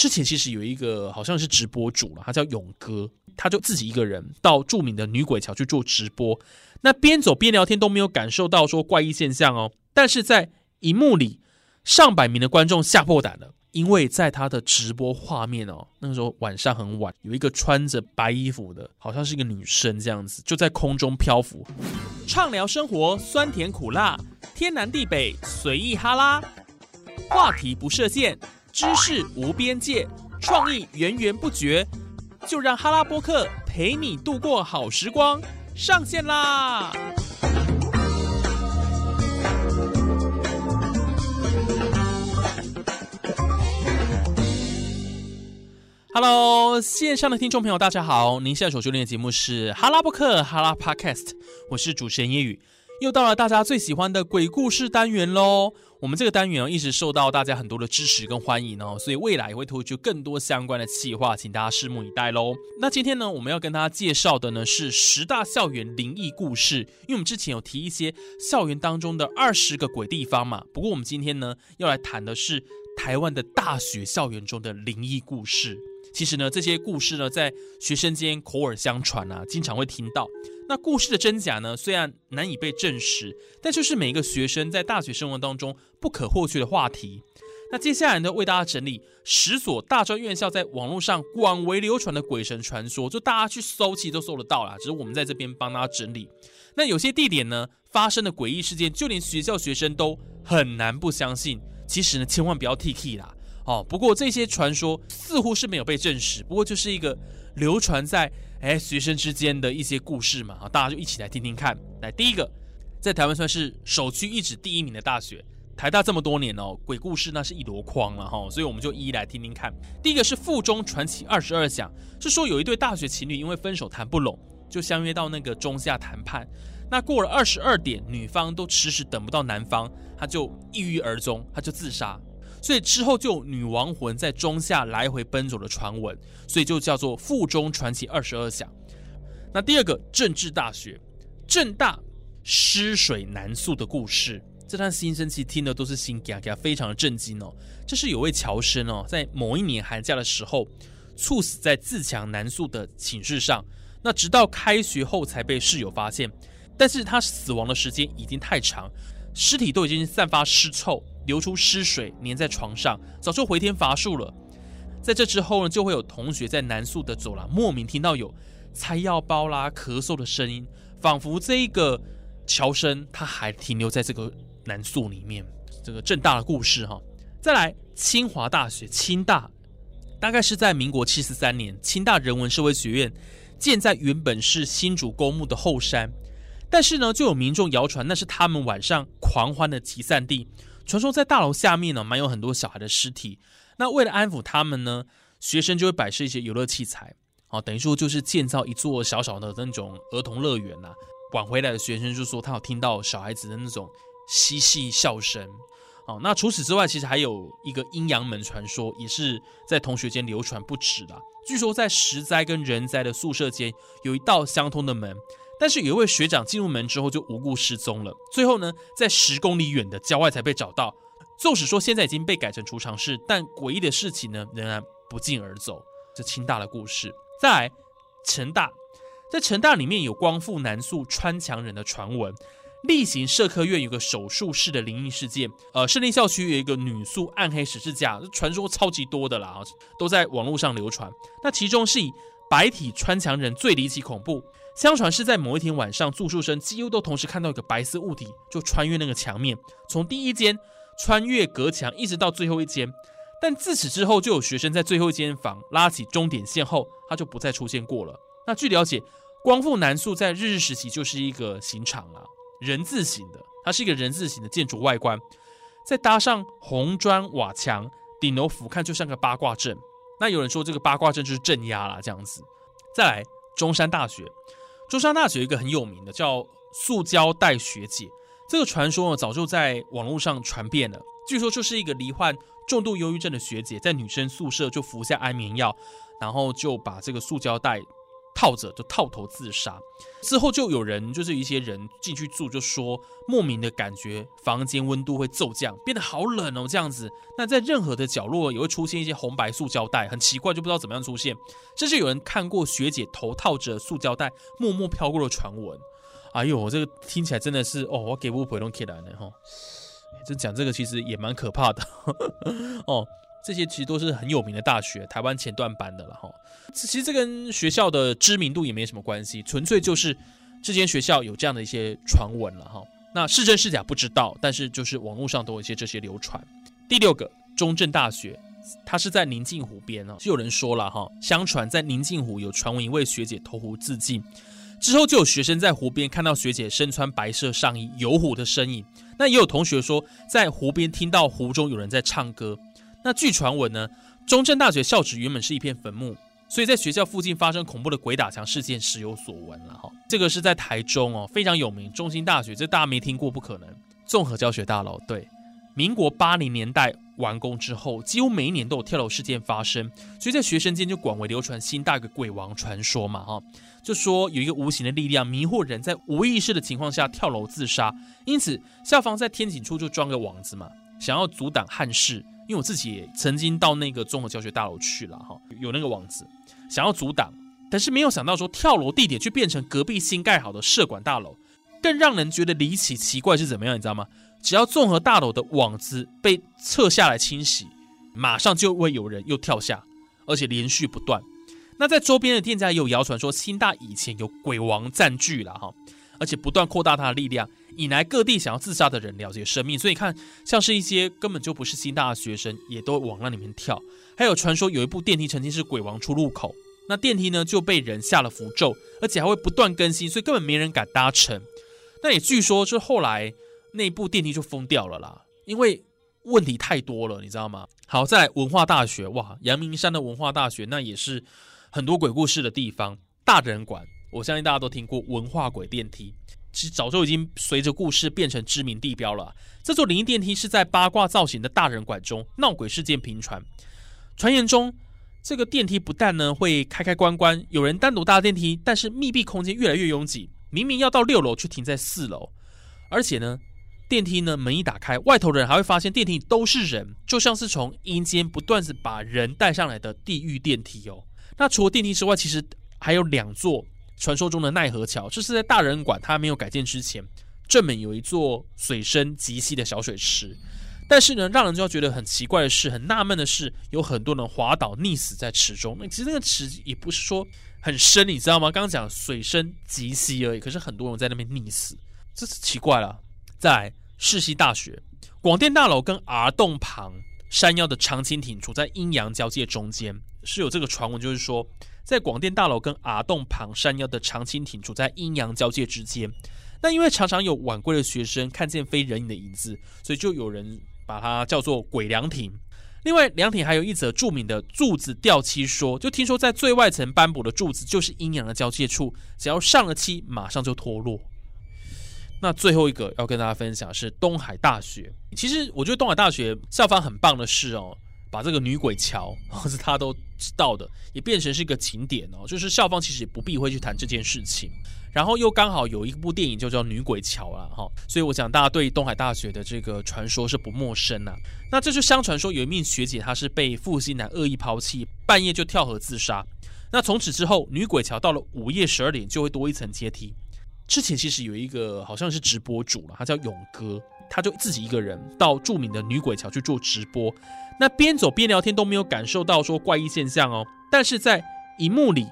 之前其实有一个好像是直播主了，他叫勇哥，他就自己一个人到著名的女鬼桥去做直播，那边走边聊天都没有感受到说怪异现象哦，但是在荧幕里上百名的观众吓破胆了。因为在他的直播画面哦，那个时候晚上很晚，有一个穿着白衣服的，好像是一个女生这样子，就在空中漂浮，畅聊生活酸甜苦辣，天南地北随意哈拉，话题不设限，知识无边界，创意源源不绝，就让哈拉播客陪你度过好时光，上线啦！Hello，线上的听众朋友，大家好！您现在所收听的节目是哈拉布克哈拉 Podcast，我是主持人叶宇，又到了大家最喜欢的鬼故事单元喽。我们这个单元，一直受到大家很多的支持跟欢迎哦，所以未来也会推出更多相关的企划，请大家拭目以待喽。那今天呢，我们要跟大家介绍的呢是十大校园灵异故事，因为我们之前有提一些校园当中的二十个鬼地方嘛。不过我们今天呢，要来谈的是台湾的大学校园中的灵异故事。其实呢，这些故事呢，在学生间口耳相传啊，经常会听到。那故事的真假呢，虽然难以被证实，但就是每一个学生在大学生活当中不可或缺的话题。那接下来呢，为大家整理十所大专院校在网络上广为流传的鬼神传说，就大家去搜，其实都搜得到啦。只是我们在这边帮大家整理。那有些地点呢，发生的诡异事件，就连学校学生都很难不相信。其实呢，千万不要 T K 啦。哦，不过这些传说似乎是没有被证实，不过就是一个流传在哎学生之间的一些故事嘛，啊，大家就一起来听听看。来，第一个，在台湾算是首屈一指第一名的大学，台大这么多年哦，鬼故事那是一箩筐了哈，所以我们就一一来听听看。第一个是附中传奇二十二讲，是说有一对大学情侣因为分手谈不拢，就相约到那个中下谈判，那过了二十二点，女方都迟迟等不到男方，他就抑郁而终，他就自杀。所以之后就有女亡魂在中下来回奔走的传闻，所以就叫做附中传奇二十二响。那第二个政治大学，政大失水难宿的故事，这段新生期听的都是心嘎嘎，非常的震惊哦。这是有位侨生哦，在某一年寒假的时候，猝死在自强南宿的寝室上，那直到开学后才被室友发现，但是他死亡的时间已经太长，尸体都已经散发尸臭。流出尸水，粘在床上，早就回天乏术了。在这之后呢，就会有同学在南宿的走廊莫名听到有拆药包啦、咳嗽的声音，仿佛这一个乔生他还停留在这个南宿里面。这个正大的故事哈，再来清华大学清大，大概是在民国七十三年，清大人文社会学院建在原本是新竹公墓的后山，但是呢，就有民众谣传那是他们晚上狂欢的集散地。传说在大楼下面呢，埋有很多小孩的尸体。那为了安抚他们呢，学生就会摆设一些游乐器材，哦，等于说就是建造一座小小的那种儿童乐园呐。晚回来的学生就说他有听到小孩子的那种嬉戏笑声。哦，那除此之外，其实还有一个阴阳门传说，也是在同学间流传不止的。据说在实灾跟人灾的宿舍间有一道相通的门。但是有一位学长进入门之后就无故失踪了，最后呢，在十公里远的郊外才被找到。纵使说现在已经被改成储藏室，但诡异的事情呢仍然不胫而走。这清大的故事，再来成大，在成大里面有光复南宿穿墙人的传闻，例行社科院有个手术室的灵异事件，呃，胜利校区有一个女宿暗黑十字架，传说超级多的啦，都在网络上流传。那其中是以白体穿墙人最离奇恐怖。相传是在某一天晚上，住宿生几乎都同时看到一个白色物体，就穿越那个墙面，从第一间穿越隔墙，一直到最后一间。但自此之后，就有学生在最后一间房拉起终点线后，他就不再出现过了。那据了解，光复南宿在日治时期就是一个刑场啊，人字形的，它是一个人字形的建筑外观，再搭上红砖瓦墙，顶楼俯瞰就像个八卦阵。那有人说这个八卦阵就是镇压啦，这样子。再来中山大学。中山大学有一个很有名的叫“塑胶袋学姐”，这个传说呢早就在网络上传遍了。据说就是一个罹患重度忧郁症的学姐，在女生宿舍就服下安眠药，然后就把这个塑胶袋套着就套头自杀。之后就有人就是一些人进去住，就说莫名的感觉房间温度会骤降，变得好冷哦，这样子。那在任何的角落也会出现一些红白塑胶袋，很奇怪，就不知道怎么样出现。甚至有人看过学姐头套着塑胶袋默默飘过的传闻。哎呦，这个听起来真的是哦，我给不回龙起来呢哈。这讲这个其实也蛮可怕的哦。这些其实都是很有名的大学，台湾前段班的了哈。其实这跟学校的知名度也没什么关系，纯粹就是这间学校有这样的一些传闻了哈。那是真是假不知道，但是就是网络上都有一些这些流传。第六个，中正大学，它是在宁静湖边哦。就有人说了哈，相传在宁静湖有传闻一位学姐投湖自尽，之后就有学生在湖边看到学姐身穿白色上衣游湖的身影。那也有同学说在湖边听到湖中有人在唱歌。那据传闻呢，中正大学校址原本是一片坟墓，所以在学校附近发生恐怖的鬼打墙事件时有所闻了哈。这个是在台中哦，非常有名，中兴大学，这大家没听过不可能。综合教学大楼，对，民国八零年代完工之后，几乎每一年都有跳楼事件发生，所以在学生间就广为流传新大个鬼王传说嘛哈，就说有一个无形的力量迷惑人在无意识的情况下跳楼自杀，因此校方在天井处就装个网子嘛，想要阻挡憾事。因为我自己也曾经到那个综合教学大楼去了哈，有那个网子，想要阻挡，但是没有想到说跳楼地点却变成隔壁新盖好的社管大楼。更让人觉得离奇奇怪是怎么样，你知道吗？只要综合大楼的网子被撤下来清洗，马上就会有人又跳下，而且连续不断。那在周边的店家也有谣传说，新大以前有鬼王占据了哈，而且不断扩大它的力量。引来各地想要自杀的人了解生命，所以看像是一些根本就不是新大的学生，也都往那里面跳。还有传说有一部电梯曾经是鬼王出入口，那电梯呢就被人下了符咒，而且还会不断更新，所以根本没人敢搭乘。那也据说是后来那部电梯就封掉了啦，因为问题太多了，你知道吗？好在文化大学哇，阳明山的文化大学那也是很多鬼故事的地方，大人馆，我相信大家都听过文化鬼电梯。其实早就已经随着故事变成知名地标了。这座灵异电梯是在八卦造型的大人馆中闹鬼事件频传。传言中，这个电梯不但呢会开开关关，有人单独搭电梯，但是密闭空间越来越拥挤。明明要到六楼，却停在四楼。而且呢，电梯呢门一打开，外头人还会发现电梯都是人，就像是从阴间不断是把人带上来的地狱电梯哦。那除了电梯之外，其实还有两座。传说中的奈何桥，这是在大人馆它没有改建之前，正门有一座水深极细的小水池。但是呢，让人就要觉得很奇怪的是，很纳闷的是，有很多人滑倒溺死在池中。那其实那个池也不是说很深，你知道吗？刚刚讲水深极细而已，可是很多人在那边溺死，这是奇怪了。在世溪大学广电大楼跟 R 洞旁山腰的长青亭处在阴阳交界中间，是有这个传闻，就是说。在广电大楼跟阿洞旁山腰的长青亭处在阴阳交界之间，那因为常常有晚归的学生看见非人影的影子，所以就有人把它叫做鬼凉亭。另外，凉亭还有一则著名的柱子掉漆说，就听说在最外层斑驳的柱子就是阴阳的交界处，只要上了漆，马上就脱落。那最后一个要跟大家分享是东海大学。其实我觉得东海大学校方很棒的是哦。把这个女鬼桥，或是他都知道的，也变成是一个景点哦。就是校方其实也不避讳去谈这件事情，然后又刚好有一部电影就叫《女鬼桥》了哈，所以我想大家对东海大学的这个传说是不陌生呐。那这就相传说有一名学姐，她是被负心男恶意抛弃，半夜就跳河自杀。那从此之后，女鬼桥到了午夜十二点就会多一层阶梯。之前其实有一个好像是直播主了，他叫勇哥，他就自己一个人到著名的女鬼桥去做直播。那边走边聊天都没有感受到说怪异现象哦，但是在荧幕里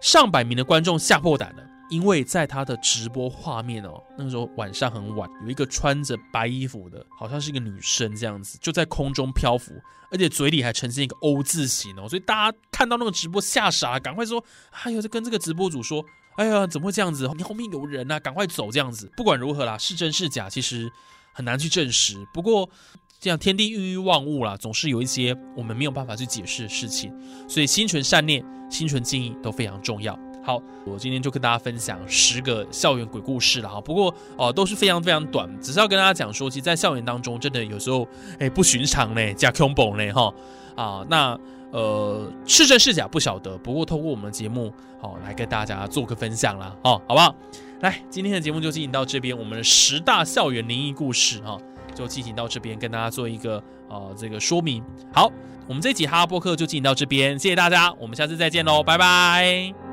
上百名的观众吓破胆了，因为在他的直播画面哦，那个时候晚上很晚，有一个穿着白衣服的，好像是一个女生这样子，就在空中漂浮，而且嘴里还呈现一个 O 字形哦，所以大家看到那个直播吓傻，赶快说，哎呦，就跟这个直播主说，哎呀，怎么会这样子？你后面有人啊，赶快走这样子。不管如何啦，是真是假，其实很难去证实。不过。这样天地孕育万物啦，总是有一些我们没有办法去解释的事情，所以心存善念、心存敬意都非常重要。好，我今天就跟大家分享十个校园鬼故事了哈。不过哦，都是非常非常短，只是要跟大家讲说，其实，在校园当中，真的有时候哎不寻常嘞，加 combo 嘞哈啊。那呃，是真是假不晓得。不过透过我们的节目，好来跟大家做个分享啦，哦，好不好？来，今天的节目就进行到这边，我们的十大校园灵异故事哈，就进行到这边，跟大家做一个啊这个说明。好，我们这集哈拉播客就进行到这边，谢谢大家，我们下次再见喽，拜拜。